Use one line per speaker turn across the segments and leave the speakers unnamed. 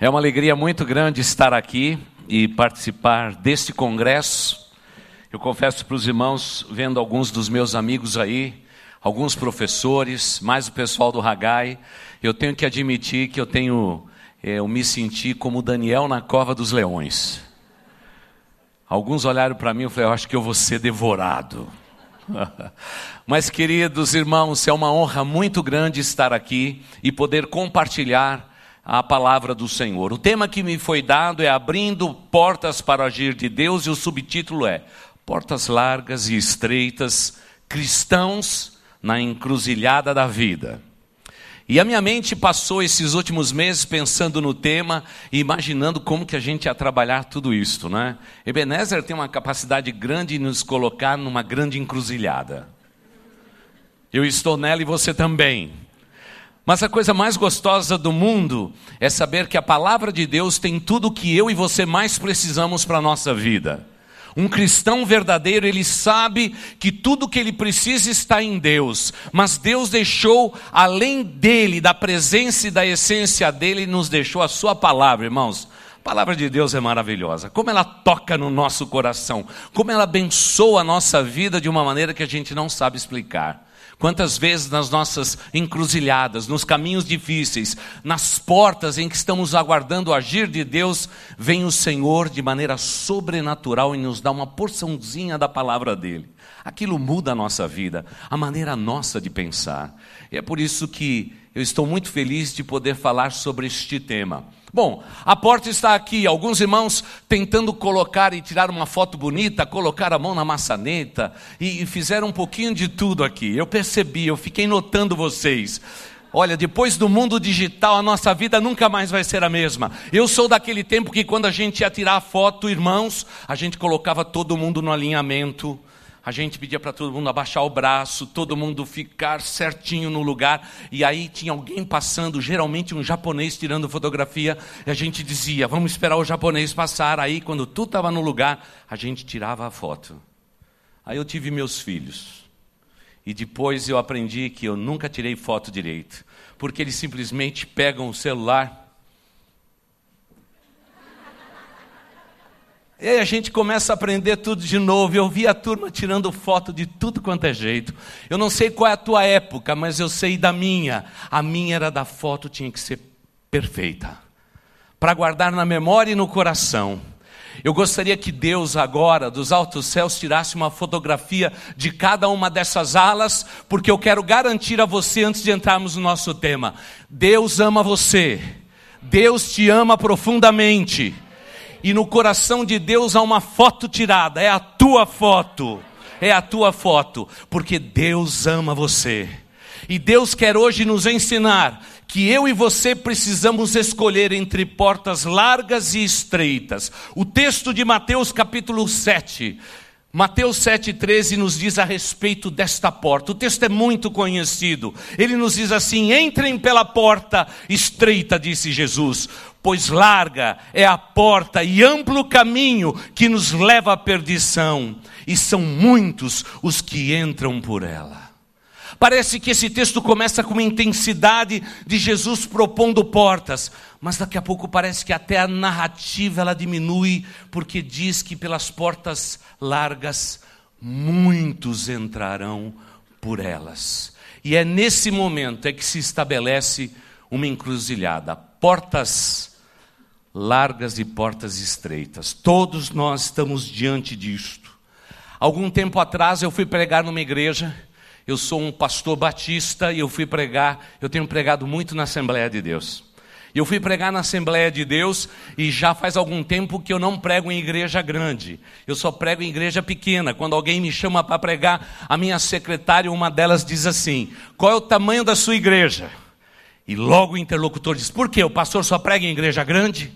É uma alegria muito grande estar aqui e participar deste congresso. Eu confesso para os irmãos, vendo alguns dos meus amigos aí, alguns professores, mais o pessoal do Ragai, eu tenho que admitir que eu tenho, é, eu me senti como Daniel na cova dos leões. Alguns olharam para mim e falaram, eu acho que eu vou ser devorado. Mas, queridos irmãos, é uma honra muito grande estar aqui e poder compartilhar a palavra do Senhor. O tema que me foi dado é Abrindo Portas para Agir de Deus, e o subtítulo é Portas Largas e Estreitas, Cristãos na Encruzilhada da Vida. E a minha mente passou esses últimos meses pensando no tema e imaginando como que a gente ia trabalhar tudo isso, né? Ebenezer tem uma capacidade grande de nos colocar numa grande encruzilhada. Eu estou nela e você também. Mas a coisa mais gostosa do mundo é saber que a palavra de Deus tem tudo o que eu e você mais precisamos para a nossa vida. Um cristão verdadeiro, ele sabe que tudo o que ele precisa está em Deus, mas Deus deixou, além dele, da presença e da essência dele, nos deixou a sua palavra, irmãos. A palavra de Deus é maravilhosa. Como ela toca no nosso coração, como ela abençoa a nossa vida de uma maneira que a gente não sabe explicar. Quantas vezes nas nossas encruzilhadas, nos caminhos difíceis, nas portas em que estamos aguardando o agir de Deus, vem o Senhor de maneira sobrenatural e nos dá uma porçãozinha da palavra dele. Aquilo muda a nossa vida, a maneira nossa de pensar. E é por isso que eu estou muito feliz de poder falar sobre este tema. Bom, a porta está aqui, alguns irmãos tentando colocar e tirar uma foto bonita, colocar a mão na maçaneta e, fizeram um pouquinho de tudo aqui. Eu percebi, eu fiquei notando vocês. Olha, depois do mundo digital, a nossa vida nunca mais vai ser a mesma. Eu sou daquele tempo que quando a gente ia tirar a foto, irmãos, a gente colocava todo mundo no alinhamento a gente pedia para todo mundo abaixar o braço, todo mundo ficar certinho no lugar, e aí tinha alguém passando, geralmente um japonês tirando fotografia, e a gente dizia: vamos esperar o japonês passar. Aí, quando tudo estava no lugar, a gente tirava a foto. Aí eu tive meus filhos, e depois eu aprendi que eu nunca tirei foto direito, porque eles simplesmente pegam o celular E aí a gente começa a aprender tudo de novo. Eu vi a turma tirando foto de tudo quanto é jeito. Eu não sei qual é a tua época, mas eu sei da minha. A minha era da foto, tinha que ser perfeita. Para guardar na memória e no coração. Eu gostaria que Deus agora, dos altos céus, tirasse uma fotografia de cada uma dessas alas, porque eu quero garantir a você, antes de entrarmos no nosso tema: Deus ama você, Deus te ama profundamente e no coração de Deus há uma foto tirada, é a tua foto, é a tua foto, porque Deus ama você. E Deus quer hoje nos ensinar que eu e você precisamos escolher entre portas largas e estreitas. O texto de Mateus capítulo 7 Mateus 7,13 nos diz a respeito desta porta. O texto é muito conhecido. Ele nos diz assim: entrem pela porta estreita, disse Jesus, pois larga é a porta e amplo caminho que nos leva à perdição, e são muitos os que entram por ela. Parece que esse texto começa com uma intensidade de Jesus propondo portas, mas daqui a pouco parece que até a narrativa ela diminui, porque diz que pelas portas largas muitos entrarão por elas. E é nesse momento é que se estabelece uma encruzilhada, portas largas e portas estreitas. Todos nós estamos diante disto. Algum tempo atrás eu fui pregar numa igreja eu sou um pastor batista e eu fui pregar, eu tenho pregado muito na Assembleia de Deus. Eu fui pregar na Assembleia de Deus e já faz algum tempo que eu não prego em igreja grande. Eu só prego em igreja pequena. Quando alguém me chama para pregar, a minha secretária, uma delas, diz assim: Qual é o tamanho da sua igreja? E logo o interlocutor diz: Por quê? O pastor só prega em igreja grande?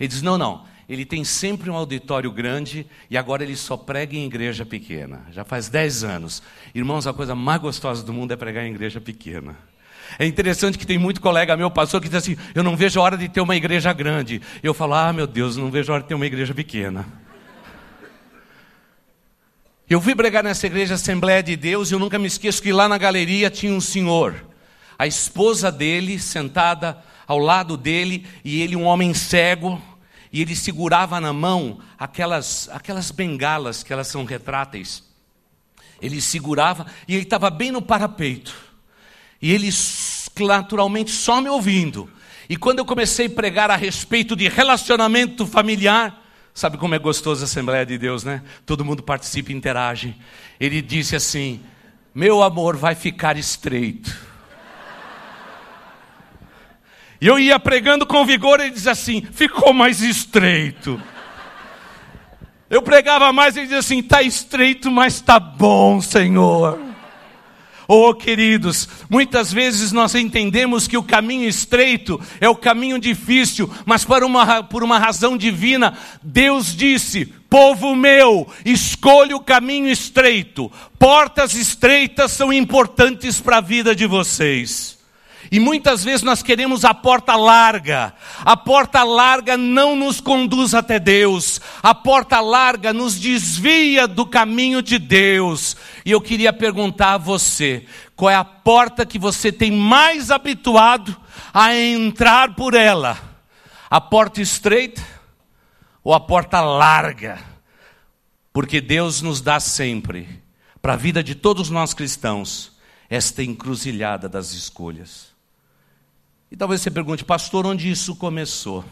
Ele diz: Não, não ele tem sempre um auditório grande e agora ele só prega em igreja pequena. Já faz 10 anos. Irmãos, a coisa mais gostosa do mundo é pregar em igreja pequena. É interessante que tem muito colega meu, pastor, que diz assim: Eu não vejo a hora de ter uma igreja grande. Eu falo: Ah, meu Deus, não vejo a hora de ter uma igreja pequena. Eu fui pregar nessa igreja Assembleia de Deus e eu nunca me esqueço que lá na galeria tinha um senhor. A esposa dele sentada ao lado dele e ele um homem cego e ele segurava na mão aquelas aquelas bengalas que elas são retráteis. Ele segurava e ele estava bem no parapeito. E ele naturalmente só me ouvindo. E quando eu comecei a pregar a respeito de relacionamento familiar, sabe como é gostoso a Assembleia de Deus, né? Todo mundo participa e interage. Ele disse assim: Meu amor vai ficar estreito. E eu ia pregando com vigor ele dizia assim: ficou mais estreito. Eu pregava mais e dizia assim: está estreito, mas está bom, Senhor. Oh, queridos, muitas vezes nós entendemos que o caminho estreito é o caminho difícil, mas por uma, por uma razão divina, Deus disse: Povo meu, escolha o caminho estreito, portas estreitas são importantes para a vida de vocês. E muitas vezes nós queremos a porta larga. A porta larga não nos conduz até Deus. A porta larga nos desvia do caminho de Deus. E eu queria perguntar a você: qual é a porta que você tem mais habituado a entrar por ela? A porta estreita ou a porta larga? Porque Deus nos dá sempre, para a vida de todos nós cristãos, esta encruzilhada das escolhas. E talvez você pergunte, pastor, onde isso começou?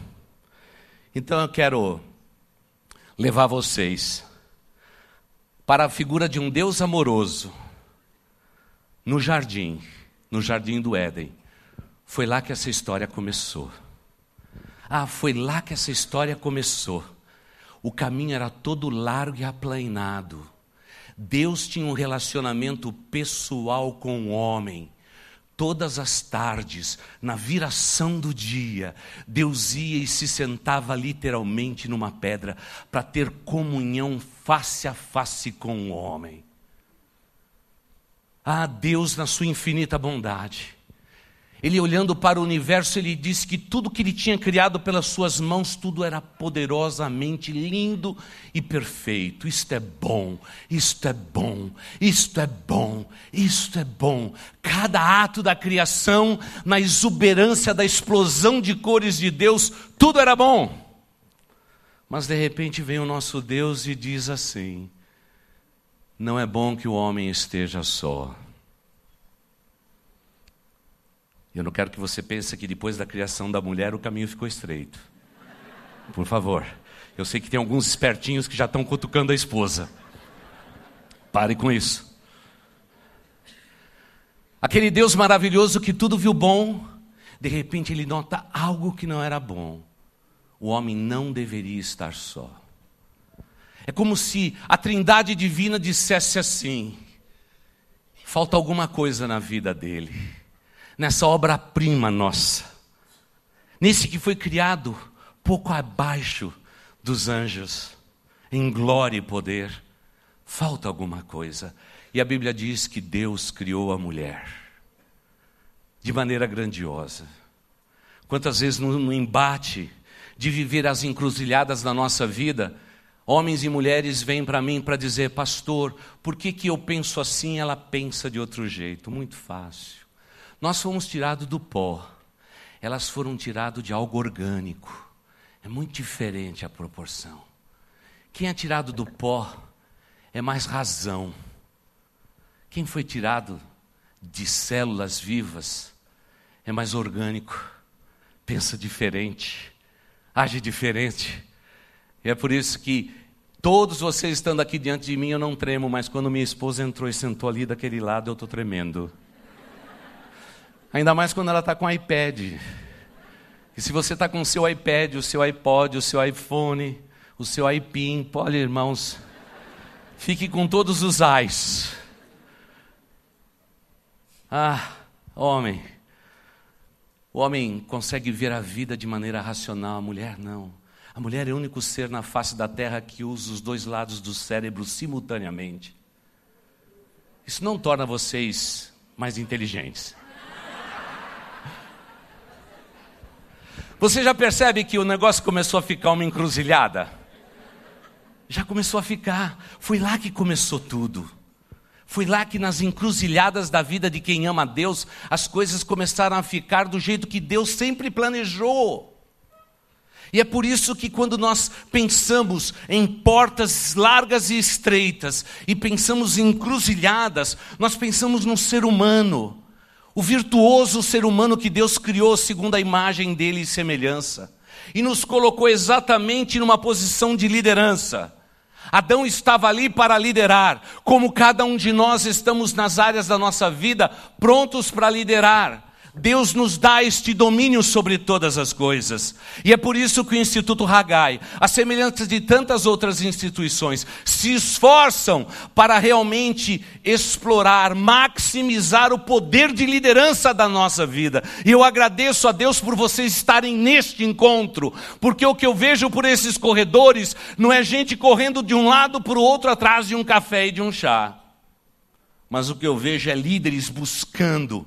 Então eu quero levar vocês para a figura de um Deus amoroso no jardim, no jardim do Éden. Foi lá que essa história começou. Ah, foi lá que essa história começou. O caminho era todo largo e aplainado. Deus tinha um relacionamento pessoal com o homem todas as tardes, na viração do dia, Deus ia e se sentava literalmente numa pedra para ter comunhão face a face com o homem. Ah, Deus, na sua infinita bondade, ele olhando para o universo, ele disse que tudo que ele tinha criado pelas suas mãos, tudo era poderosamente lindo e perfeito. Isto é bom, isto é bom, isto é bom, isto é bom. Cada ato da criação, na exuberância da explosão de cores de Deus, tudo era bom. Mas de repente vem o nosso Deus e diz assim: Não é bom que o homem esteja só. Eu não quero que você pense que depois da criação da mulher o caminho ficou estreito. Por favor. Eu sei que tem alguns espertinhos que já estão cutucando a esposa. Pare com isso. Aquele Deus maravilhoso que tudo viu bom, de repente ele nota algo que não era bom. O homem não deveria estar só. É como se a trindade divina dissesse assim: falta alguma coisa na vida dele nessa obra-prima nossa, nesse que foi criado pouco abaixo dos anjos, em glória e poder, falta alguma coisa. E a Bíblia diz que Deus criou a mulher de maneira grandiosa. Quantas vezes no, embate de viver as encruzilhadas da nossa vida, homens e mulheres vêm para mim para dizer, pastor, por que, que eu penso assim ela pensa de outro jeito? Muito fácil. Nós fomos tirados do pó, elas foram tiradas de algo orgânico. É muito diferente a proporção. Quem é tirado do pó é mais razão. Quem foi tirado de células vivas é mais orgânico, pensa diferente, age diferente. E é por isso que todos vocês estando aqui diante de mim, eu não tremo, mas quando minha esposa entrou e sentou ali daquele lado, eu estou tremendo. Ainda mais quando ela está com iPad. E se você está com o seu iPad, o seu iPod, o seu iPhone, o seu iPin, olha irmãos, fique com todos os ais. Ah, homem. O homem consegue ver a vida de maneira racional, a mulher não. A mulher é o único ser na face da terra que usa os dois lados do cérebro simultaneamente. Isso não torna vocês mais inteligentes. Você já percebe que o negócio começou a ficar uma encruzilhada? Já começou a ficar. Foi lá que começou tudo. Foi lá que nas encruzilhadas da vida de quem ama a Deus, as coisas começaram a ficar do jeito que Deus sempre planejou. E é por isso que quando nós pensamos em portas largas e estreitas, e pensamos em encruzilhadas, nós pensamos no ser humano, o virtuoso ser humano que Deus criou segundo a imagem dele e semelhança, e nos colocou exatamente numa posição de liderança. Adão estava ali para liderar, como cada um de nós estamos nas áreas da nossa vida prontos para liderar. Deus nos dá este domínio sobre todas as coisas. E é por isso que o Instituto Hagai, a semelhança de tantas outras instituições, se esforçam para realmente explorar, maximizar o poder de liderança da nossa vida. E eu agradeço a Deus por vocês estarem neste encontro, porque o que eu vejo por esses corredores não é gente correndo de um lado para o outro atrás de um café e de um chá. Mas o que eu vejo é líderes buscando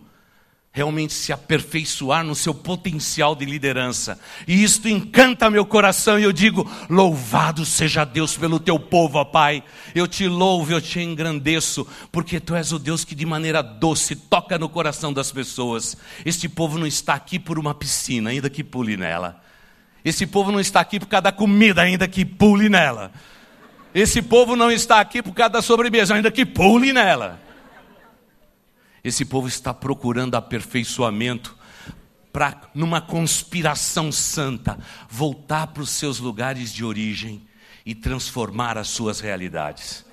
realmente se aperfeiçoar no seu potencial de liderança. E isto encanta meu coração e eu digo: louvado seja Deus pelo teu povo, ó Pai. Eu te louvo, eu te engrandeço, porque tu és o Deus que de maneira doce toca no coração das pessoas. Este povo não está aqui por uma piscina, ainda que pule nela. Esse povo não está aqui por causa da comida, ainda que pule nela. Esse povo não está aqui por causa da sobremesa, ainda que pule nela. Esse povo está procurando aperfeiçoamento para, numa conspiração santa, voltar para os seus lugares de origem e transformar as suas realidades.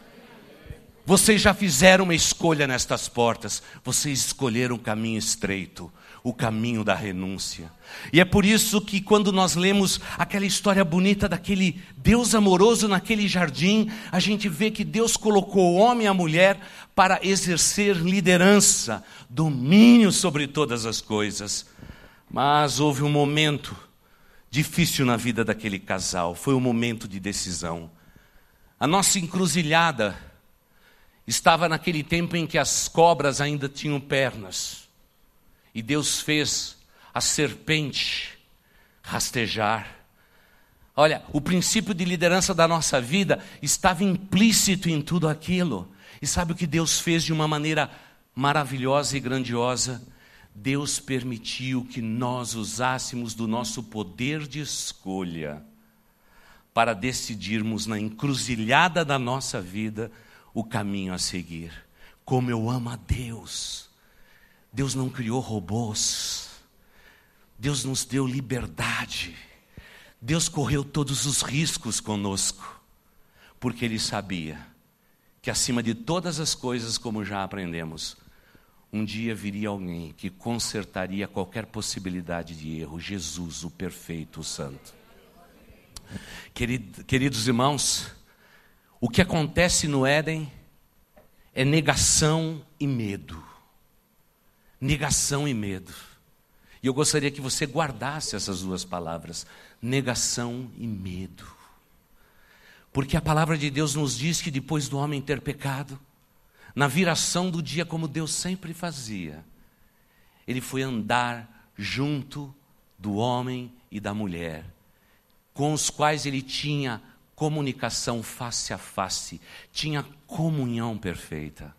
Vocês já fizeram uma escolha nestas portas, vocês escolheram o caminho estreito, o caminho da renúncia. E é por isso que quando nós lemos aquela história bonita daquele Deus amoroso naquele jardim, a gente vê que Deus colocou o homem e a mulher para exercer liderança, domínio sobre todas as coisas. Mas houve um momento difícil na vida daquele casal, foi um momento de decisão. A nossa encruzilhada estava naquele tempo em que as cobras ainda tinham pernas. E Deus fez a serpente rastejar. Olha, o princípio de liderança da nossa vida estava implícito em tudo aquilo. E sabe o que Deus fez de uma maneira maravilhosa e grandiosa? Deus permitiu que nós usássemos do nosso poder de escolha para decidirmos na encruzilhada da nossa vida o caminho a seguir. Como eu amo a Deus. Deus não criou robôs. Deus nos deu liberdade. Deus correu todos os riscos conosco, porque Ele sabia que acima de todas as coisas, como já aprendemos, um dia viria alguém que consertaria qualquer possibilidade de erro, Jesus, o perfeito, o santo. Querido, queridos irmãos, o que acontece no Éden é negação e medo. Negação e medo. E eu gostaria que você guardasse essas duas palavras: negação e medo. Porque a palavra de Deus nos diz que depois do homem ter pecado, na viração do dia, como Deus sempre fazia, ele foi andar junto do homem e da mulher, com os quais ele tinha comunicação face a face, tinha comunhão perfeita.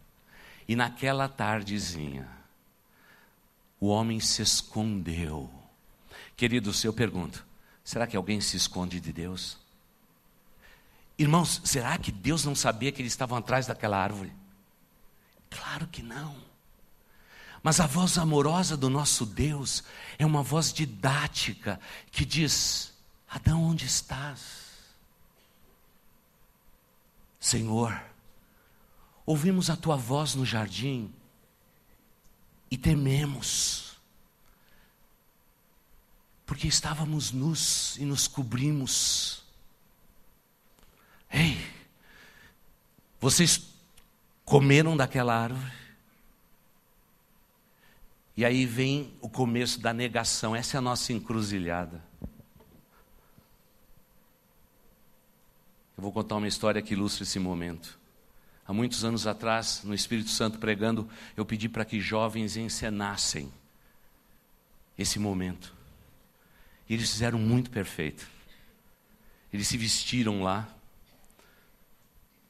E naquela tardezinha, o homem se escondeu. Queridos, eu pergunto: será que alguém se esconde de Deus? Irmãos, será que Deus não sabia que eles estavam atrás daquela árvore? Claro que não. Mas a voz amorosa do nosso Deus é uma voz didática que diz: Adão, onde estás? Senhor, ouvimos a tua voz no jardim e tememos, porque estávamos nus e nos cobrimos Ei, vocês comeram daquela árvore? E aí vem o começo da negação, essa é a nossa encruzilhada. Eu vou contar uma história que ilustra esse momento. Há muitos anos atrás, no Espírito Santo pregando, eu pedi para que jovens encenassem esse momento. E eles fizeram muito perfeito. Eles se vestiram lá,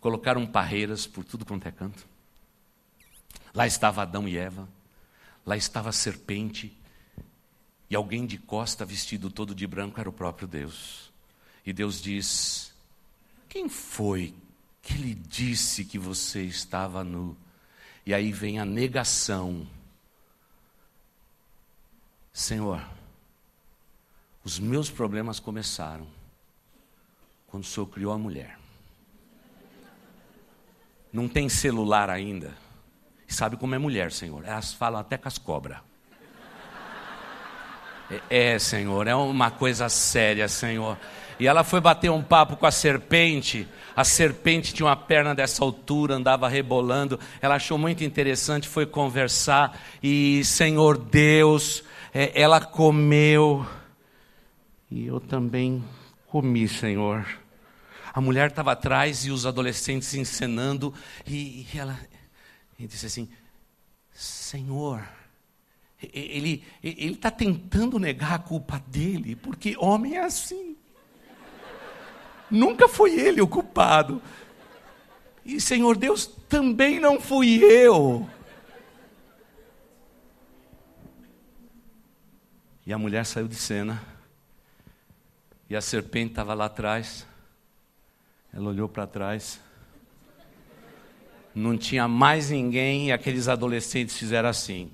colocaram parreiras por tudo quanto é canto. Lá estava Adão e Eva, lá estava a serpente, e alguém de costa vestido todo de branco era o próprio Deus. E Deus diz: Quem foi que lhe disse que você estava nu? E aí vem a negação. Senhor, os meus problemas começaram quando o Senhor criou a mulher. Não tem celular ainda. Sabe como é mulher, Senhor? Elas falam até com as cobras. É, é, Senhor, é uma coisa séria, Senhor. E ela foi bater um papo com a serpente. A serpente tinha uma perna dessa altura, andava rebolando. Ela achou muito interessante, foi conversar. E, Senhor Deus, é, ela comeu. E eu também comi, Senhor. A mulher estava atrás e os adolescentes encenando. E, e ela e disse assim: Senhor, ele está tentando negar a culpa dele, porque homem é assim. Nunca foi ele o culpado. E Senhor Deus, também não fui eu. E a mulher saiu de cena. E a serpente estava lá atrás. Ela olhou para trás. Não tinha mais ninguém e aqueles adolescentes fizeram assim.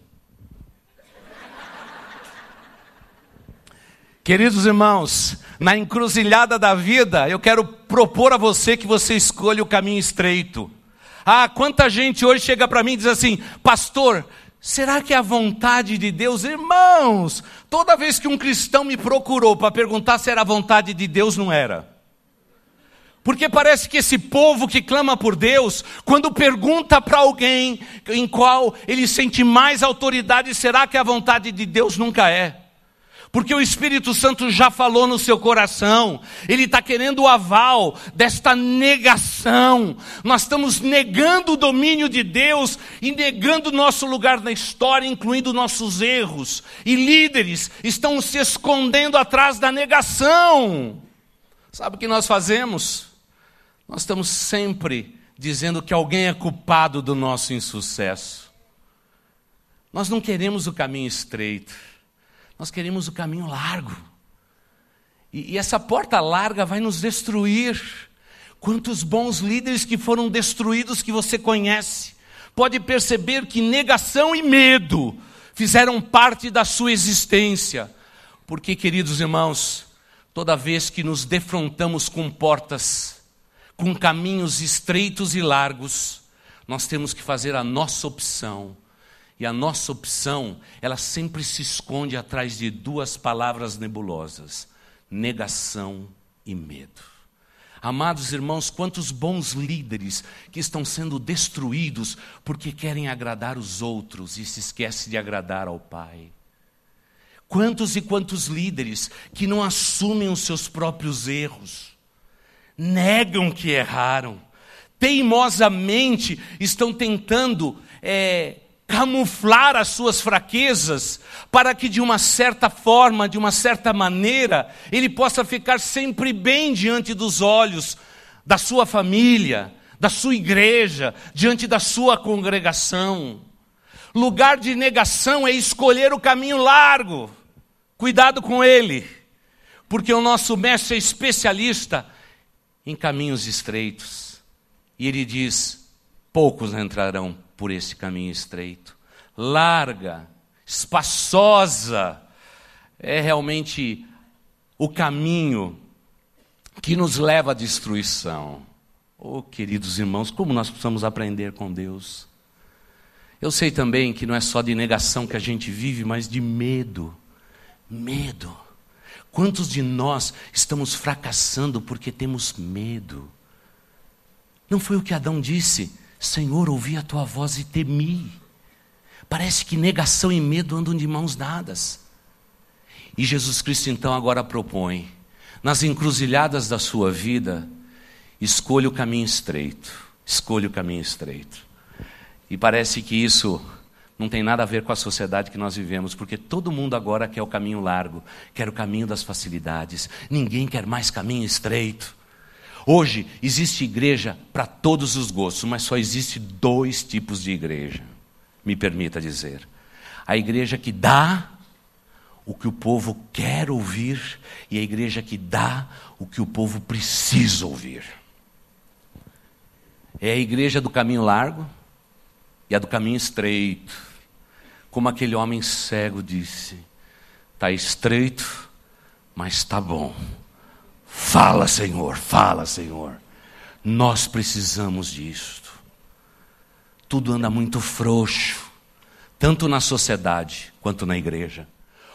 Queridos irmãos, na encruzilhada da vida, eu quero propor a você que você escolha o caminho estreito. Ah, quanta gente hoje chega para mim e diz assim: Pastor, será que é a vontade de Deus? Irmãos, toda vez que um cristão me procurou para perguntar se era a vontade de Deus, não era. Porque parece que esse povo que clama por Deus, quando pergunta para alguém em qual ele sente mais autoridade, será que a vontade de Deus nunca é? Porque o Espírito Santo já falou no seu coração, ele está querendo o aval desta negação. Nós estamos negando o domínio de Deus e negando o nosso lugar na história, incluindo nossos erros. E líderes estão se escondendo atrás da negação. Sabe o que nós fazemos? Nós estamos sempre dizendo que alguém é culpado do nosso insucesso. Nós não queremos o caminho estreito. Nós queremos o caminho largo. E, e essa porta larga vai nos destruir. Quantos bons líderes que foram destruídos que você conhece. Pode perceber que negação e medo fizeram parte da sua existência. Porque, queridos irmãos, toda vez que nos defrontamos com portas, com caminhos estreitos e largos, nós temos que fazer a nossa opção e a nossa opção, ela sempre se esconde atrás de duas palavras nebulosas: negação e medo. Amados irmãos, quantos bons líderes que estão sendo destruídos porque querem agradar os outros e se esquecem de agradar ao Pai. Quantos e quantos líderes que não assumem os seus próprios erros, negam que erraram, teimosamente estão tentando é, camuflar as suas fraquezas, para que de uma certa forma, de uma certa maneira, ele possa ficar sempre bem diante dos olhos da sua família, da sua igreja, diante da sua congregação. Lugar de negação é escolher o caminho largo. Cuidado com ele, porque o nosso mestre é especialista em caminhos estreitos. E ele diz: poucos entrarão por esse caminho estreito. Larga, espaçosa, é realmente o caminho que nos leva à destruição. Oh, queridos irmãos, como nós precisamos aprender com Deus. Eu sei também que não é só de negação que a gente vive, mas de medo. Medo. Quantos de nós estamos fracassando porque temos medo? Não foi o que Adão disse? Senhor, ouvi a tua voz e temi. Parece que negação e medo andam de mãos dadas. E Jesus Cristo então agora propõe, nas encruzilhadas da sua vida, escolha o caminho estreito. Escolha o caminho estreito. E parece que isso não tem nada a ver com a sociedade que nós vivemos, porque todo mundo agora quer o caminho largo, quer o caminho das facilidades. Ninguém quer mais caminho estreito. Hoje existe igreja para todos os gostos, mas só existe dois tipos de igreja. me permita dizer. A igreja que dá o que o povo quer ouvir e a igreja que dá o que o povo precisa ouvir. É a igreja do caminho largo e a do caminho estreito. Como aquele homem cego disse: está estreito, mas está bom. Fala, Senhor, fala, Senhor. Nós precisamos disto. Tudo anda muito frouxo, tanto na sociedade quanto na igreja.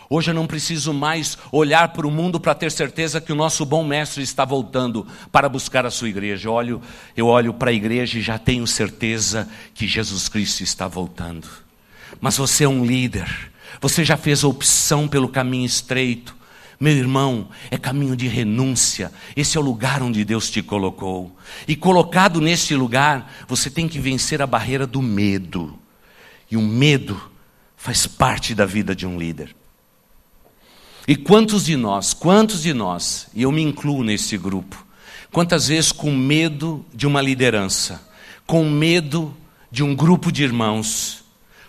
Hoje eu não preciso mais olhar para o mundo para ter certeza que o nosso bom mestre está voltando para buscar a sua igreja. Eu olho, eu olho para a igreja e já tenho certeza que Jesus Cristo está voltando. Mas você é um líder, você já fez a opção pelo caminho estreito. Meu irmão, é caminho de renúncia. Esse é o lugar onde Deus te colocou. E colocado nesse lugar, você tem que vencer a barreira do medo. E o medo faz parte da vida de um líder. E quantos de nós, quantos de nós, e eu me incluo nesse grupo, quantas vezes com medo de uma liderança, com medo de um grupo de irmãos,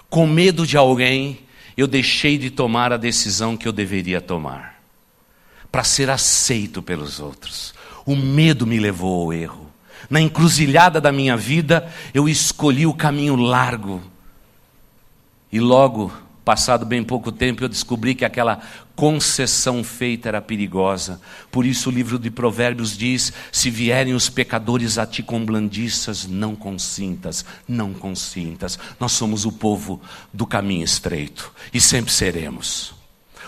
com medo de alguém, eu deixei de tomar a decisão que eu deveria tomar, para ser aceito pelos outros. O medo me levou ao erro. Na encruzilhada da minha vida, eu escolhi o caminho largo. E logo Passado bem pouco tempo, eu descobri que aquela concessão feita era perigosa. Por isso, o livro de Provérbios diz: Se vierem os pecadores a ti com blandiças, não consintas, não consintas. Nós somos o povo do caminho estreito e sempre seremos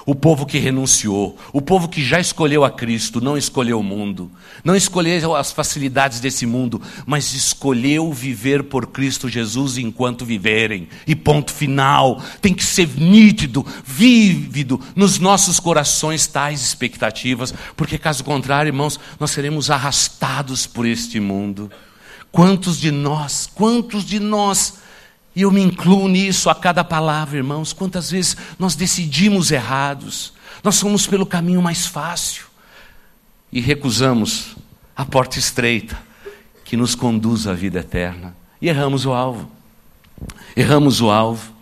o povo que renunciou, o povo que já escolheu a Cristo, não escolheu o mundo, não escolheu as facilidades desse mundo, mas escolheu viver por Cristo Jesus enquanto viverem. E ponto final. Tem que ser nítido, vívido nos nossos corações tais expectativas, porque caso contrário, irmãos, nós seremos arrastados por este mundo. Quantos de nós, quantos de nós e eu me incluo nisso a cada palavra, irmãos. Quantas vezes nós decidimos errados, nós fomos pelo caminho mais fácil e recusamos a porta estreita que nos conduz à vida eterna e erramos o alvo. Erramos o alvo.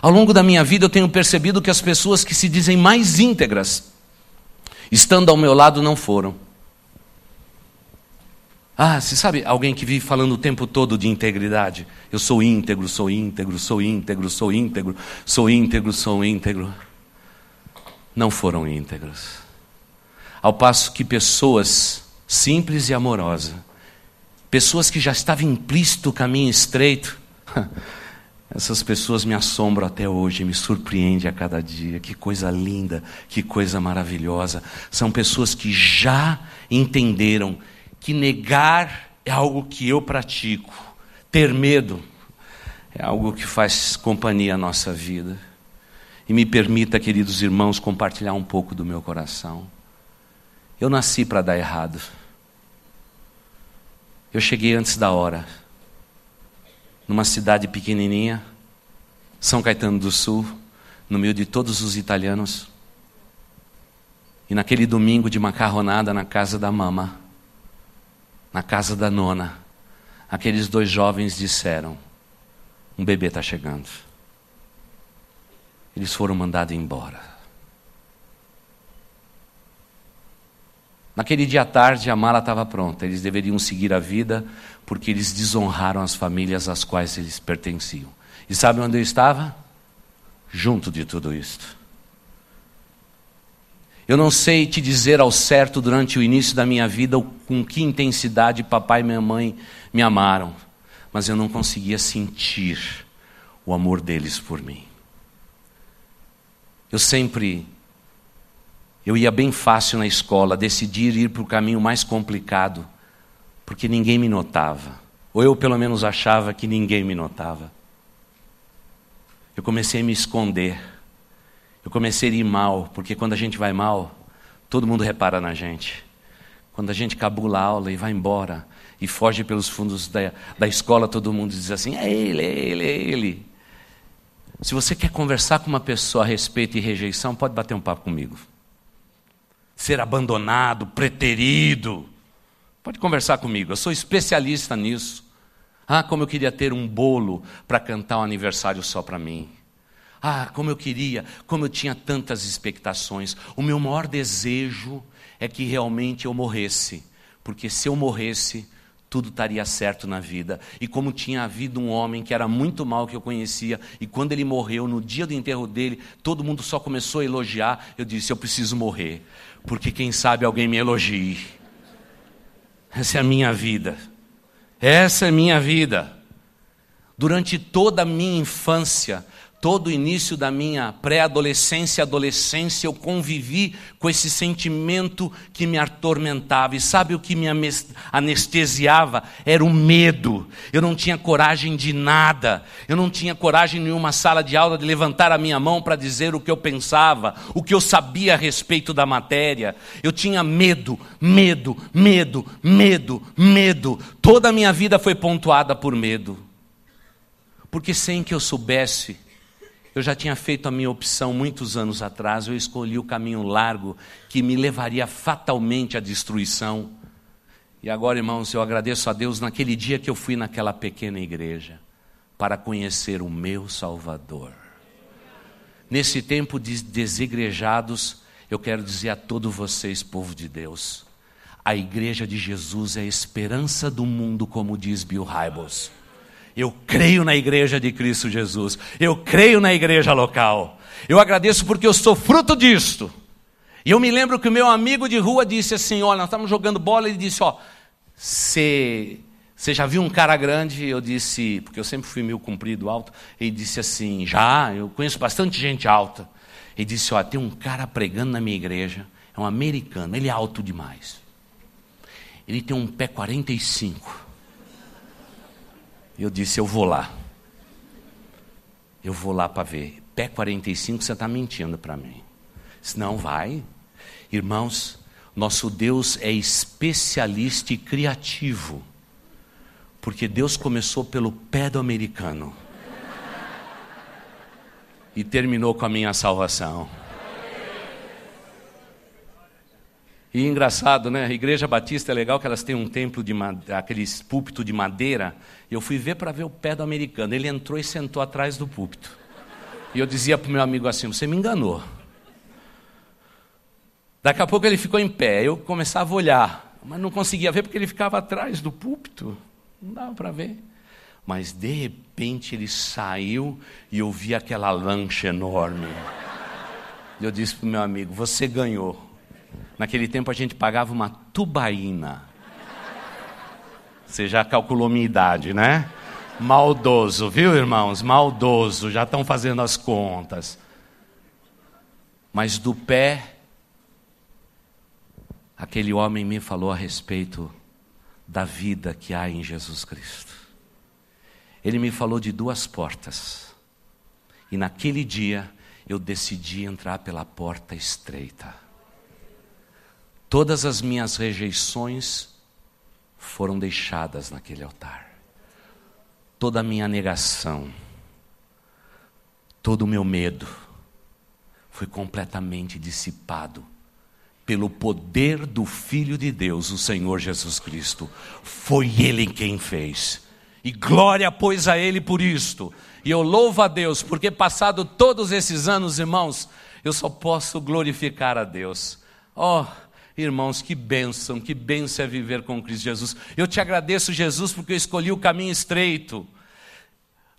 Ao longo da minha vida eu tenho percebido que as pessoas que se dizem mais íntegras, estando ao meu lado, não foram. Ah, você sabe alguém que vive falando o tempo todo de integridade? Eu sou íntegro, sou íntegro, sou íntegro, sou íntegro, sou íntegro, sou íntegro. Não foram íntegros. Ao passo que pessoas simples e amorosas, pessoas que já estavam implícito o caminho estreito, essas pessoas me assombram até hoje, me surpreendem a cada dia. Que coisa linda, que coisa maravilhosa. São pessoas que já entenderam que negar é algo que eu pratico, ter medo é algo que faz companhia à nossa vida. E me permita, queridos irmãos, compartilhar um pouco do meu coração. Eu nasci para dar errado. Eu cheguei antes da hora, numa cidade pequenininha, São Caetano do Sul, no meio de todos os italianos. E naquele domingo de macarronada na casa da mama, na casa da nona, aqueles dois jovens disseram: Um bebê está chegando. Eles foram mandados embora. Naquele dia à tarde, a mala estava pronta. Eles deveriam seguir a vida porque eles desonraram as famílias às quais eles pertenciam. E sabe onde eu estava? Junto de tudo isto. Eu não sei te dizer ao certo durante o início da minha vida com que intensidade papai e minha mãe me amaram, mas eu não conseguia sentir o amor deles por mim. Eu sempre eu ia bem fácil na escola, decidir ir para o caminho mais complicado, porque ninguém me notava, ou eu pelo menos achava que ninguém me notava. Eu comecei a me esconder eu comecei a ir mal, porque quando a gente vai mal, todo mundo repara na gente. Quando a gente cabula a aula e vai embora, e foge pelos fundos da, da escola, todo mundo diz assim: é ele, é ele, é ele. Se você quer conversar com uma pessoa a respeito e rejeição, pode bater um papo comigo. Ser abandonado, preterido, pode conversar comigo, eu sou especialista nisso. Ah, como eu queria ter um bolo para cantar um aniversário só para mim. Ah, como eu queria, como eu tinha tantas expectações. O meu maior desejo é que realmente eu morresse, porque se eu morresse, tudo estaria certo na vida. E como tinha havido um homem que era muito mal que eu conhecia, e quando ele morreu, no dia do enterro dele, todo mundo só começou a elogiar, eu disse: eu preciso morrer, porque quem sabe alguém me elogie. Essa é a minha vida. Essa é a minha vida. Durante toda a minha infância, todo o início da minha pré-adolescência, adolescência, eu convivi com esse sentimento que me atormentava. E sabe o que me anestesiava? Era o medo. Eu não tinha coragem de nada. Eu não tinha coragem em uma sala de aula de levantar a minha mão para dizer o que eu pensava, o que eu sabia a respeito da matéria. Eu tinha medo, medo, medo, medo, medo. Toda a minha vida foi pontuada por medo. Porque sem que eu soubesse, eu já tinha feito a minha opção muitos anos atrás, eu escolhi o caminho largo que me levaria fatalmente à destruição. E agora, irmãos, eu agradeço a Deus naquele dia que eu fui naquela pequena igreja para conhecer o meu Salvador. Nesse tempo de desigrejados, eu quero dizer a todos vocês, povo de Deus, a igreja de Jesus é a esperança do mundo, como diz Bill Hybels. Eu creio na igreja de Cristo Jesus. Eu creio na igreja local. Eu agradeço porque eu sou fruto disto. E eu me lembro que o meu amigo de rua disse assim: Olha, nós estávamos jogando bola. Ele disse: Ó, você já viu um cara grande? Eu disse, porque eu sempre fui meio comprido, alto. Ele disse assim: Já, eu conheço bastante gente alta. Ele disse: Ó, tem um cara pregando na minha igreja. É um americano, ele é alto demais. Ele tem um pé 45. Eu disse: Eu vou lá. Eu vou lá para ver. Pé 45, você está mentindo para mim. Se não vai. Irmãos, nosso Deus é especialista e criativo. Porque Deus começou pelo pé do americano. E terminou com a minha salvação. E engraçado, né? A Igreja Batista é legal que elas têm um templo de aqueles púlpito de madeira. Eu fui ver para ver o pé do americano. Ele entrou e sentou atrás do púlpito. E eu dizia para o meu amigo assim: Você me enganou. Daqui a pouco ele ficou em pé. Eu começava a olhar, mas não conseguia ver porque ele ficava atrás do púlpito. Não dava para ver. Mas de repente ele saiu e eu vi aquela lancha enorme. E eu disse para o meu amigo: Você ganhou. Naquele tempo a gente pagava uma tubaína. Você já calculou minha idade, né? Maldoso, viu, irmãos? Maldoso, já estão fazendo as contas. Mas do pé, aquele homem me falou a respeito da vida que há em Jesus Cristo. Ele me falou de duas portas. E naquele dia eu decidi entrar pela porta estreita. Todas as minhas rejeições foram deixadas naquele altar. Toda a minha negação, todo o meu medo foi completamente dissipado pelo poder do Filho de Deus, o Senhor Jesus Cristo. Foi Ele quem fez. E glória, pois, a Ele por isto. E eu louvo a Deus, porque passado todos esses anos, irmãos, eu só posso glorificar a Deus. Oh, Irmãos, que bênção, que bênção é viver com Cristo Jesus. Eu te agradeço, Jesus, porque eu escolhi o caminho estreito.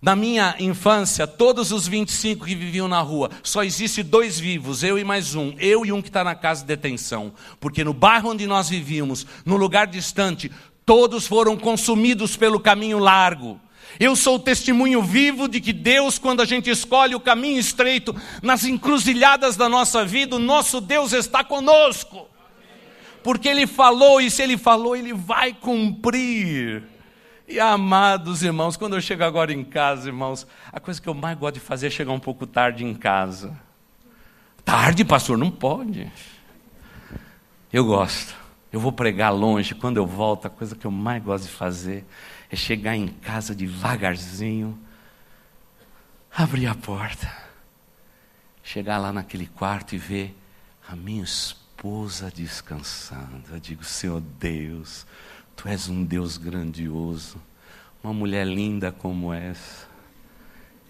Na minha infância, todos os 25 que viviam na rua, só existe dois vivos, eu e mais um, eu e um que está na casa de detenção. Porque no bairro onde nós vivíamos, no lugar distante, todos foram consumidos pelo caminho largo. Eu sou o testemunho vivo de que Deus, quando a gente escolhe o caminho estreito, nas encruzilhadas da nossa vida, o nosso Deus está conosco porque Ele falou, e se Ele falou, Ele vai cumprir. E amados irmãos, quando eu chego agora em casa, irmãos, a coisa que eu mais gosto de fazer é chegar um pouco tarde em casa. Tarde, pastor? Não pode. Eu gosto. Eu vou pregar longe. Quando eu volto, a coisa que eu mais gosto de fazer é chegar em casa devagarzinho, abrir a porta, chegar lá naquele quarto e ver a minha esposa esposa descansando. Eu digo, Senhor Deus, Tu és um Deus grandioso. Uma mulher linda como essa.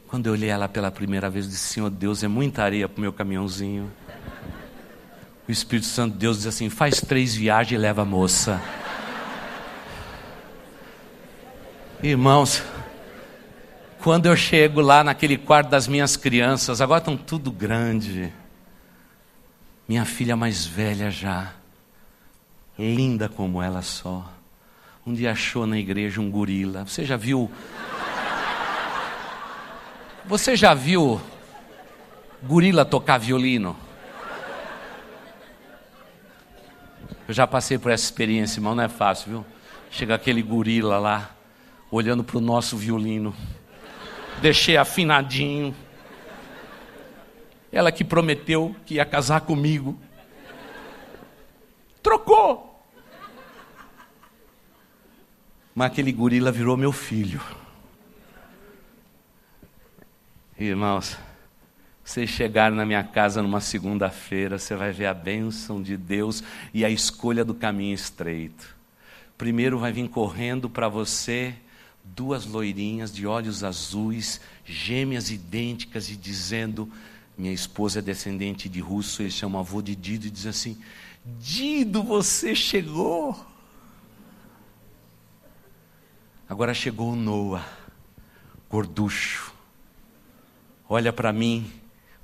Quando eu olhei ela pela primeira vez, eu disse: Senhor Deus, é muita areia para o meu caminhãozinho. O Espírito Santo de Deus diz assim: faz três viagens e leva a moça. Irmãos, quando eu chego lá naquele quarto das minhas crianças, agora estão tudo grande. Minha filha mais velha já, linda como ela só. Um dia achou na igreja um gorila. Você já viu? Você já viu gorila tocar violino? Eu já passei por essa experiência, irmão, não é fácil, viu? Chega aquele gorila lá, olhando para o nosso violino. Deixei afinadinho. Ela que prometeu que ia casar comigo. Trocou. Mas aquele gorila virou meu filho. Irmãos, você chegar na minha casa numa segunda-feira, você vai ver a bênção de Deus e a escolha do caminho estreito. Primeiro vai vir correndo para você duas loirinhas de olhos azuis, gêmeas idênticas, e dizendo: Minha esposa é descendente de russo, ele chama avô de Dido, e diz assim: Dido, você chegou. Agora chegou o Noah, gorducho. Olha para mim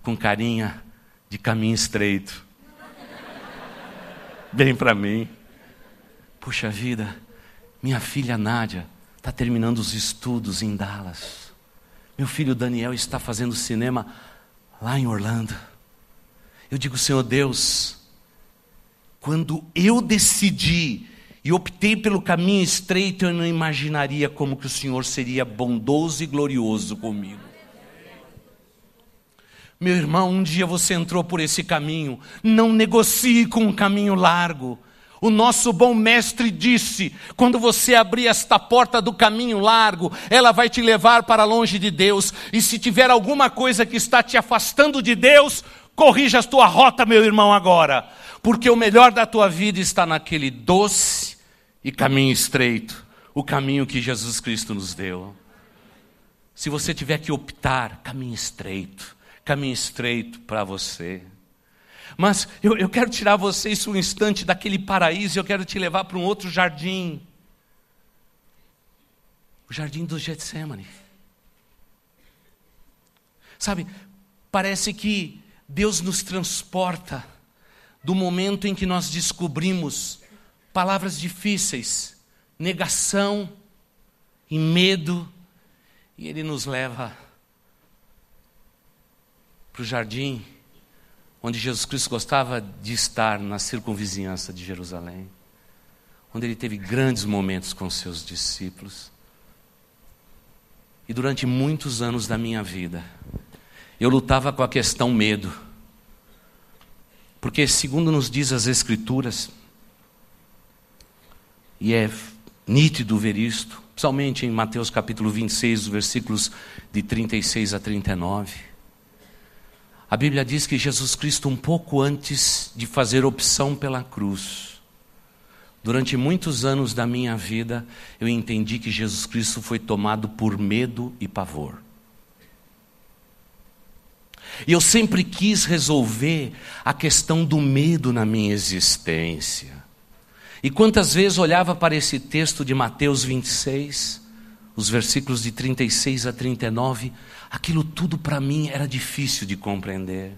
com carinha de caminho estreito. Bem para mim. Puxa vida, minha filha Nádia está terminando os estudos em Dallas. Meu filho Daniel está fazendo cinema lá em Orlando. Eu digo, Senhor Deus, quando eu decidi e optei pelo caminho estreito, eu não imaginaria como que o Senhor seria bondoso e glorioso comigo. Meu irmão, um dia você entrou por esse caminho, não negocie com um caminho largo. O nosso bom mestre disse: quando você abrir esta porta do caminho largo, ela vai te levar para longe de Deus. E se tiver alguma coisa que está te afastando de Deus, corrija a tua rota, meu irmão, agora. Porque o melhor da tua vida está naquele doce e caminho estreito o caminho que Jesus Cristo nos deu. Se você tiver que optar, caminho estreito caminho estreito para você. Mas eu, eu quero tirar você isso um instante daquele paraíso eu quero te levar para um outro jardim. O jardim do Getsemane. Sabe, parece que Deus nos transporta do momento em que nós descobrimos palavras difíceis, negação e medo, e Ele nos leva para o jardim onde Jesus Cristo gostava de estar na circunvizinhança de Jerusalém, onde ele teve grandes momentos com seus discípulos. E durante muitos anos da minha vida, eu lutava com a questão medo. Porque, segundo nos diz as Escrituras, e é nítido ver isto, principalmente em Mateus capítulo 26, versículos de 36 a 39, a Bíblia diz que Jesus Cristo, um pouco antes de fazer opção pela cruz, durante muitos anos da minha vida, eu entendi que Jesus Cristo foi tomado por medo e pavor. E eu sempre quis resolver a questão do medo na minha existência. E quantas vezes olhava para esse texto de Mateus 26, os versículos de 36 a 39, aquilo tudo para mim era difícil de compreender.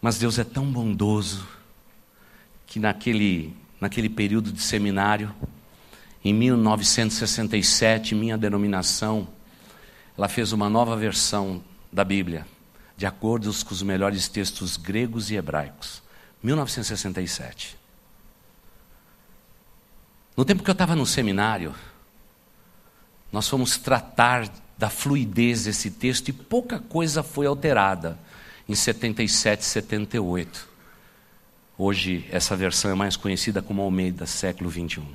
Mas Deus é tão bondoso que naquele, naquele período de seminário, em 1967, minha denominação, ela fez uma nova versão da Bíblia, de acordo com os melhores textos gregos e hebraicos. 1967. No tempo que eu estava no seminário, nós fomos tratar da fluidez desse texto e pouca coisa foi alterada em 77, 78. Hoje, essa versão é mais conhecida como Almeida, século 21.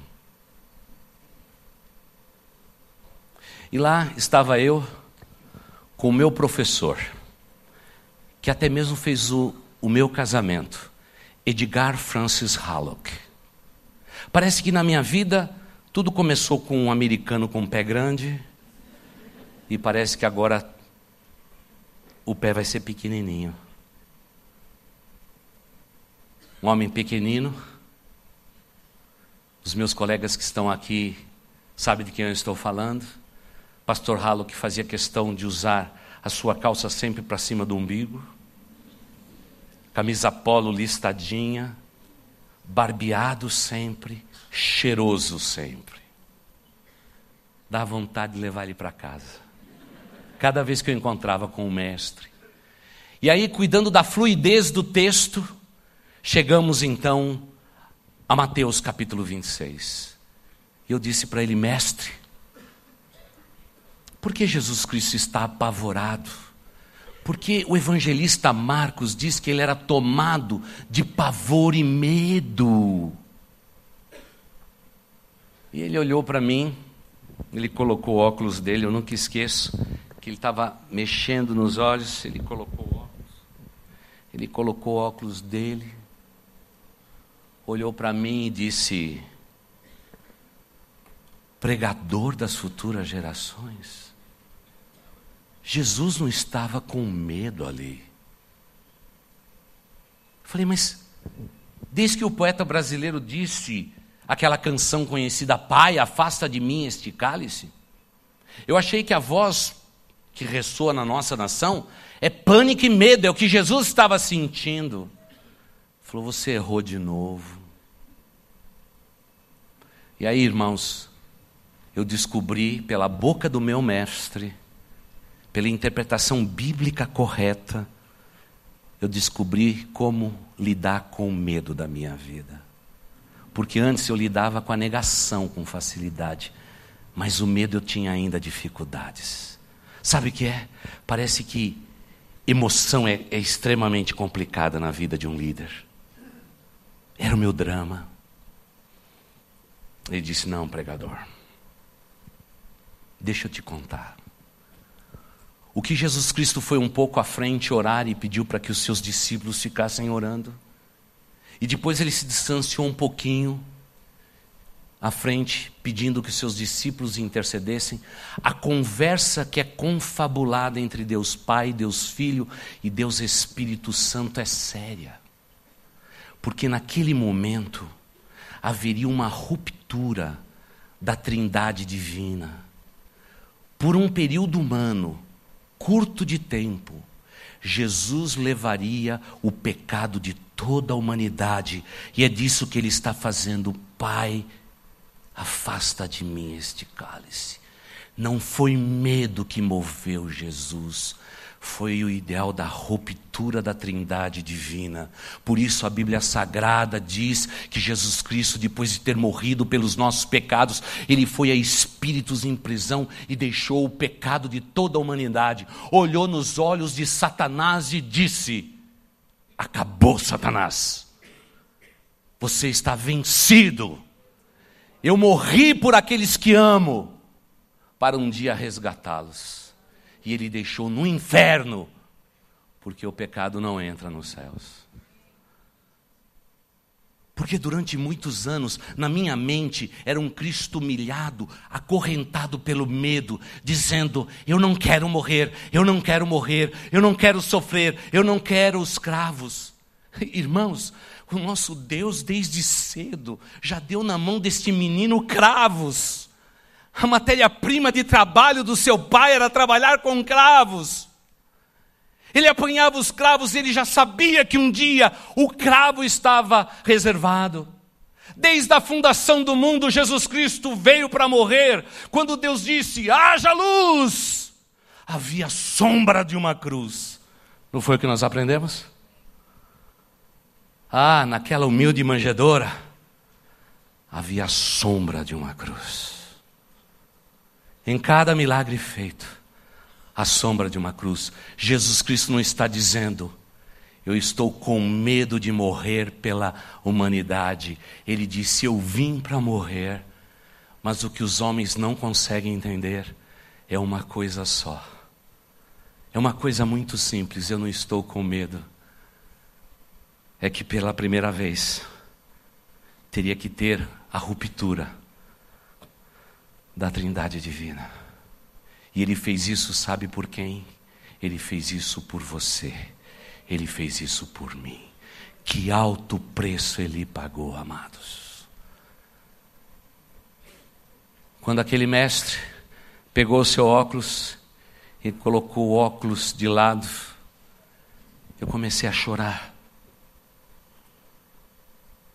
E lá estava eu com o meu professor, que até mesmo fez o, o meu casamento, Edgar Francis Hallock. Parece que na minha vida Tudo começou com um americano com um pé grande, e parece que agora o pé vai ser pequenininho. Um homem pequenino. Os meus colegas que estão aqui sabem de quem eu estou falando. Pastor Ralo que fazia questão de usar a sua calça sempre para cima do umbigo. Camisa polo listadinha, barbeado sempre, cheiroso sempre. Dá vontade de levar ele para casa. Cada vez que eu encontrava com o mestre. E aí, cuidando da fluidez do texto, chegamos então a Mateus capítulo 26. E eu disse para ele, mestre, por que Jesus Cristo está apavorado? Porque o evangelista Marcos diz que ele era tomado de pavor e medo. E ele olhou para mim, ele colocou o óculos dele, eu nunca esqueço, que ele estava mexendo nos olhos, ele colocou o óculos. Ele colocou o óculos dele, olhou para mim e disse: Pregador das futuras gerações. Jesus não estava com medo ali. Falei, mas desde que o poeta brasileiro disse aquela canção conhecida, Pai, afasta de mim este cálice. Eu achei que a voz que ressoa na nossa nação é pânico e medo, é o que Jesus estava sentindo. Falou, você errou de novo. E aí, irmãos, eu descobri pela boca do meu mestre, pela interpretação bíblica correta, eu descobri como lidar com o medo da minha vida. Porque antes eu lidava com a negação com facilidade, mas o medo eu tinha ainda dificuldades. Sabe o que é? Parece que emoção é, é extremamente complicada na vida de um líder. Era o meu drama. Ele disse: Não, pregador, deixa eu te contar. O que Jesus Cristo foi um pouco à frente orar e pediu para que os seus discípulos ficassem orando. E depois ele se distanciou um pouquinho à frente, pedindo que seus discípulos intercedessem. A conversa que é confabulada entre Deus Pai, Deus Filho e Deus Espírito Santo é séria. Porque naquele momento haveria uma ruptura da trindade divina. Por um período humano, curto de tempo, Jesus levaria o pecado de toda a humanidade, e é disso que ele está fazendo. Pai, afasta de mim este cálice. Não foi medo que moveu Jesus, foi o ideal da ruptura da trindade divina. Por isso a Bíblia Sagrada diz que Jesus Cristo, depois de ter morrido pelos nossos pecados, ele foi a espíritos em prisão e deixou o pecado de toda a humanidade. Olhou nos olhos de Satanás e disse: Acabou, Satanás. Você está vencido. Eu morri por aqueles que amo, para um dia resgatá-los e ele deixou no inferno, porque o pecado não entra nos céus. Porque durante muitos anos, na minha mente, era um Cristo humilhado, acorrentado pelo medo, dizendo: Eu não quero morrer, eu não quero morrer, eu não quero sofrer, eu não quero os cravos. Irmãos, o nosso Deus, desde cedo, já deu na mão deste menino cravos. A matéria-prima de trabalho do seu pai era trabalhar com cravos. Ele apanhava os cravos ele já sabia que um dia o cravo estava reservado. Desde a fundação do mundo, Jesus Cristo veio para morrer. Quando Deus disse: haja luz, havia sombra de uma cruz. Não foi o que nós aprendemos? Ah, naquela humilde manjedoura, havia sombra de uma cruz. Em cada milagre feito, a sombra de uma cruz. Jesus Cristo não está dizendo, eu estou com medo de morrer pela humanidade. Ele disse, eu vim para morrer. Mas o que os homens não conseguem entender é uma coisa só. É uma coisa muito simples, eu não estou com medo. É que pela primeira vez teria que ter a ruptura da Trindade Divina. E ele fez isso, sabe por quem? Ele fez isso por você. Ele fez isso por mim. Que alto preço ele pagou, amados. Quando aquele mestre pegou seu óculos e colocou o óculos de lado, eu comecei a chorar.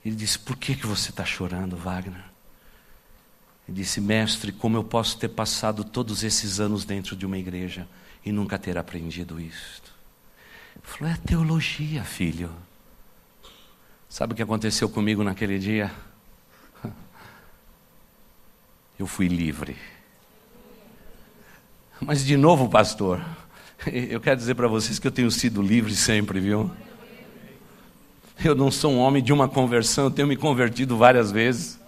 Ele disse: Por que, que você está chorando, Wagner? Ele disse: Mestre, como eu posso ter passado todos esses anos dentro de uma igreja e nunca ter aprendido isto? Ele falou: É teologia, filho. Sabe o que aconteceu comigo naquele dia? Eu fui livre. Mas de novo, pastor, eu quero dizer para vocês que eu tenho sido livre sempre, viu? Eu não sou um homem de uma conversão, eu tenho me convertido várias vezes.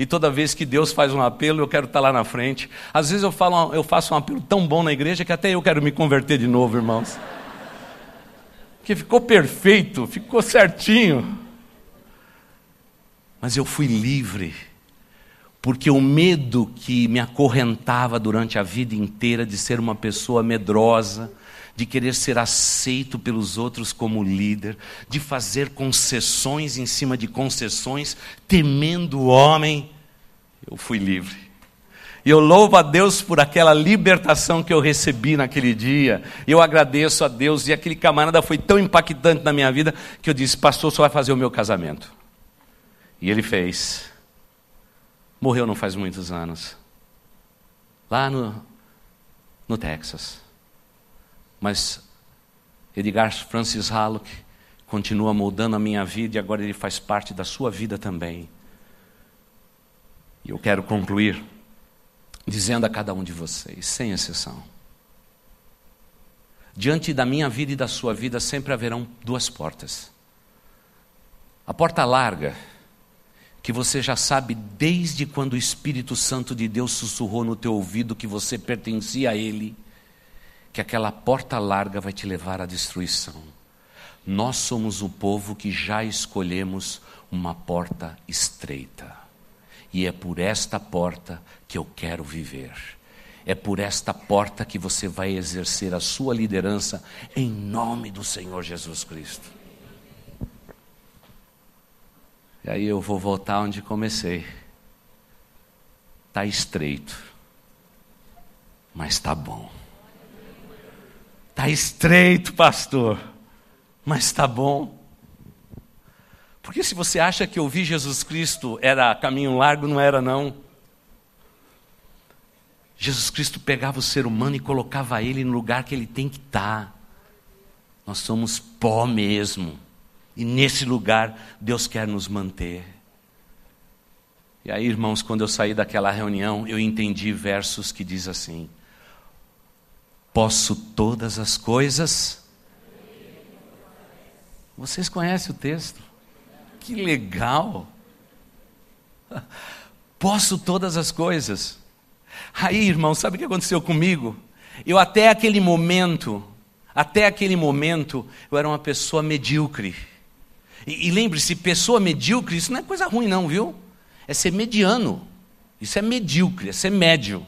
E toda vez que Deus faz um apelo, eu quero estar lá na frente. Às vezes eu, falo, eu faço um apelo tão bom na igreja que até eu quero me converter de novo, irmãos. Que ficou perfeito, ficou certinho. Mas eu fui livre porque o medo que me acorrentava durante a vida inteira de ser uma pessoa medrosa, de querer ser aceito pelos outros como líder, de fazer concessões em cima de concessões, temendo o homem, eu fui livre. E eu louvo a Deus por aquela libertação que eu recebi naquele dia. Eu agradeço a Deus. E aquele camarada foi tão impactante na minha vida que eu disse: Pastor, só vai fazer o meu casamento. E ele fez morreu não faz muitos anos, lá no, no Texas. Mas Edgar Francis Hallock continua moldando a minha vida e agora ele faz parte da sua vida também. E eu quero concluir dizendo a cada um de vocês, sem exceção: diante da minha vida e da sua vida sempre haverão duas portas. A porta larga que você já sabe desde quando o Espírito Santo de Deus sussurrou no teu ouvido que você pertencia a Ele, que aquela porta larga vai te levar à destruição. Nós somos o povo que já escolhemos uma porta estreita. E é por esta porta que eu quero viver. É por esta porta que você vai exercer a sua liderança em nome do Senhor Jesus Cristo. E aí eu vou voltar onde comecei. Está estreito, mas está bom. Está estreito, pastor, mas está bom. Porque se você acha que ouvir Jesus Cristo era caminho largo, não era não. Jesus Cristo pegava o ser humano e colocava ele no lugar que ele tem que estar. Tá. Nós somos pó mesmo. E nesse lugar Deus quer nos manter. E aí, irmãos, quando eu saí daquela reunião, eu entendi versos que diz assim: Posso todas as coisas. Vocês conhecem o texto? Que legal! Posso todas as coisas. Aí, irmão, sabe o que aconteceu comigo? Eu até aquele momento, até aquele momento, eu era uma pessoa medíocre. E, e lembre-se, pessoa medíocre, isso não é coisa ruim, não, viu? É ser mediano. Isso é medíocre, é ser médio.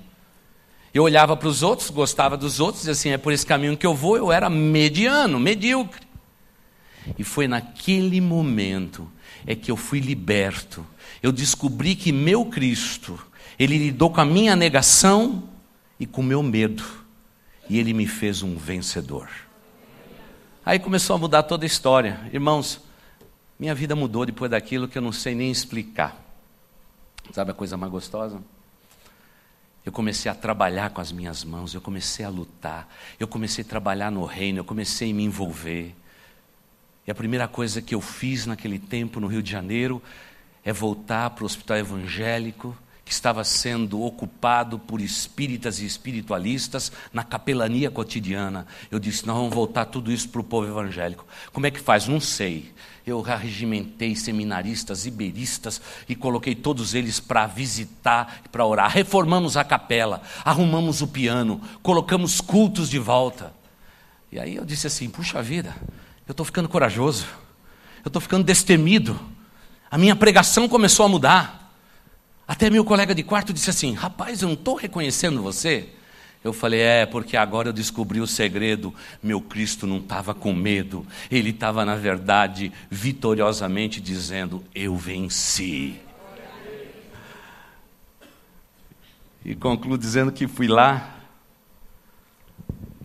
Eu olhava para os outros, gostava dos outros, e assim, é por esse caminho que eu vou, eu era mediano, medíocre. E foi naquele momento é que eu fui liberto. Eu descobri que meu Cristo, ele lidou com a minha negação e com o meu medo. E ele me fez um vencedor. Aí começou a mudar toda a história. Irmãos, minha vida mudou depois daquilo que eu não sei nem explicar. Sabe a coisa mais gostosa? Eu comecei a trabalhar com as minhas mãos, eu comecei a lutar, eu comecei a trabalhar no reino, eu comecei a me envolver. E a primeira coisa que eu fiz naquele tempo no Rio de Janeiro é voltar para o hospital evangélico, que estava sendo ocupado por espíritas e espiritualistas na capelania cotidiana. Eu disse: nós vamos voltar tudo isso para o povo evangélico. Como é que faz? Não sei eu regimentei seminaristas, iberistas e coloquei todos eles para visitar, para orar. Reformamos a capela, arrumamos o piano, colocamos cultos de volta. E aí eu disse assim: puxa vida, eu estou ficando corajoso, eu estou ficando destemido. A minha pregação começou a mudar. Até meu colega de quarto disse assim: Rapaz, eu não estou reconhecendo você. Eu falei: É, porque agora eu descobri o segredo. Meu Cristo não estava com medo, ele estava, na verdade, vitoriosamente dizendo: Eu venci. E concluo dizendo que fui lá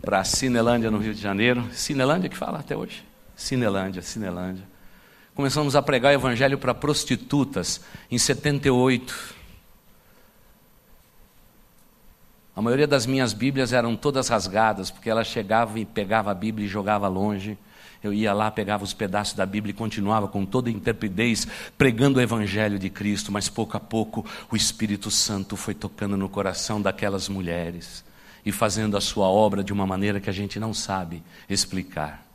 para Cinelândia, no Rio de Janeiro. Cinelândia que fala até hoje? Cinelândia, Cinelândia. Começamos a pregar o evangelho para prostitutas em 78. A maioria das minhas Bíblias eram todas rasgadas, porque ela chegava e pegava a Bíblia e jogava longe. Eu ia lá, pegava os pedaços da Bíblia e continuava com toda intrepidez pregando o Evangelho de Cristo, mas pouco a pouco o Espírito Santo foi tocando no coração daquelas mulheres e fazendo a sua obra de uma maneira que a gente não sabe explicar.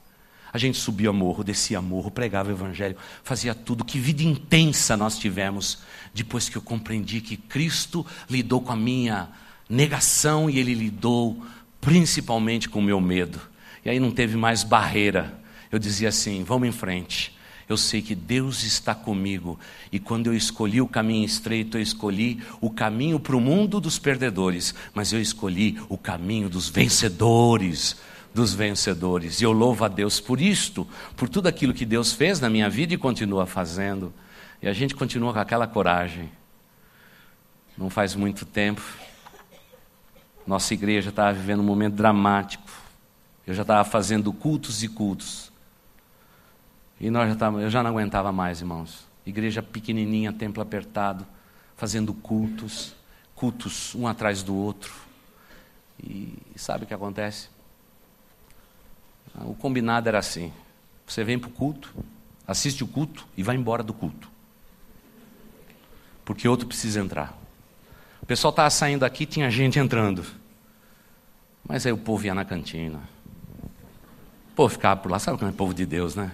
A gente subia morro, descia morro, pregava o Evangelho, fazia tudo. Que vida intensa nós tivemos depois que eu compreendi que Cristo lidou com a minha negação e Ele lidou principalmente com o meu medo. E aí não teve mais barreira. Eu dizia assim: vamos em frente. Eu sei que Deus está comigo. E quando eu escolhi o caminho estreito, eu escolhi o caminho para o mundo dos perdedores, mas eu escolhi o caminho dos vencedores dos vencedores. E eu louvo a Deus por isto, por tudo aquilo que Deus fez na minha vida e continua fazendo. E a gente continua com aquela coragem. Não faz muito tempo, nossa igreja estava vivendo um momento dramático. Eu já estava fazendo cultos e cultos. E nós já tava, eu já não aguentava mais, irmãos. Igreja pequenininha, templo apertado, fazendo cultos, cultos um atrás do outro. E sabe o que acontece? O combinado era assim: você vem para o culto, assiste o culto e vai embora do culto. Porque outro precisa entrar. O pessoal estava saindo aqui, tinha gente entrando. Mas aí o povo ia na cantina. O povo ficava por lá, sabe como é o povo de Deus, né?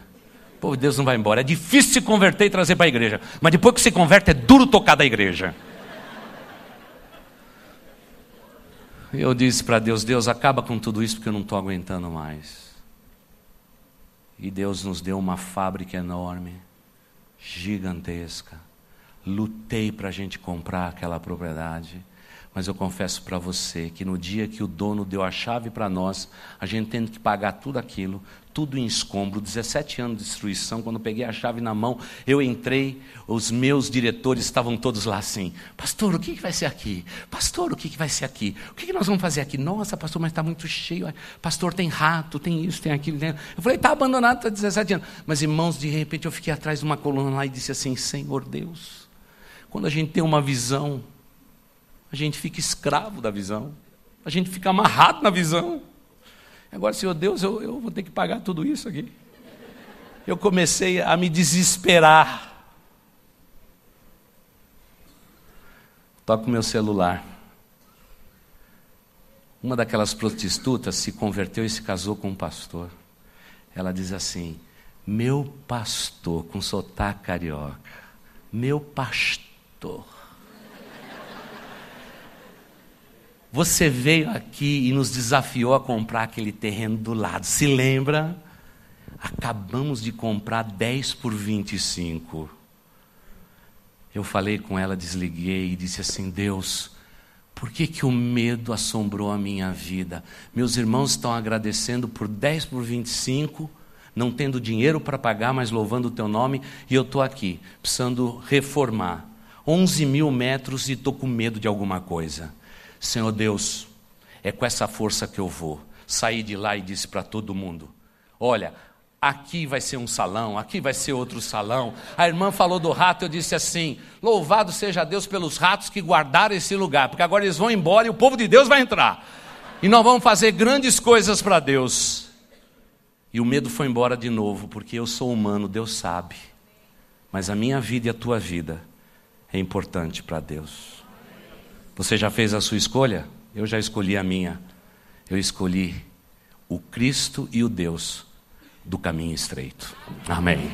O povo de Deus não vai embora. É difícil se converter e trazer para a igreja. Mas depois que se converte, é duro tocar da igreja. Eu disse para Deus: Deus, acaba com tudo isso porque eu não estou aguentando mais. E Deus nos deu uma fábrica enorme, gigantesca. Lutei para a gente comprar aquela propriedade. Mas eu confesso para você que no dia que o dono deu a chave para nós, a gente tendo que pagar tudo aquilo, tudo em escombro, 17 anos de destruição. Quando peguei a chave na mão, eu entrei, os meus diretores estavam todos lá assim: Pastor, o que, que vai ser aqui? Pastor, o que, que vai ser aqui? O que, que nós vamos fazer aqui? Nossa, pastor, mas está muito cheio. Pastor, tem rato, tem isso, tem aquilo. Tem... Eu falei: Está abandonado, está 17 anos. Mas irmãos, de repente eu fiquei atrás de uma coluna lá e disse assim: Senhor Deus, quando a gente tem uma visão a gente fica escravo da visão. A gente fica amarrado na visão. Agora, Senhor Deus, eu, eu vou ter que pagar tudo isso aqui. Eu comecei a me desesperar. Toco meu celular. Uma daquelas prostitutas se converteu e se casou com um pastor. Ela diz assim: Meu pastor, com sotaque carioca, meu pastor. Você veio aqui e nos desafiou a comprar aquele terreno do lado. Se lembra? Acabamos de comprar 10 por 25. Eu falei com ela, desliguei e disse assim: Deus, por que, que o medo assombrou a minha vida? Meus irmãos estão agradecendo por 10 por 25, não tendo dinheiro para pagar, mas louvando o teu nome, e eu estou aqui, precisando reformar. 11 mil metros e estou com medo de alguma coisa. Senhor Deus, é com essa força que eu vou. Saí de lá e disse para todo mundo: Olha, aqui vai ser um salão, aqui vai ser outro salão. A irmã falou do rato, eu disse assim: Louvado seja Deus pelos ratos que guardaram esse lugar, porque agora eles vão embora e o povo de Deus vai entrar. E nós vamos fazer grandes coisas para Deus. E o medo foi embora de novo, porque eu sou humano, Deus sabe. Mas a minha vida e a tua vida é importante para Deus. Você já fez a sua escolha? Eu já escolhi a minha. Eu escolhi o Cristo e o Deus do caminho estreito. Amém.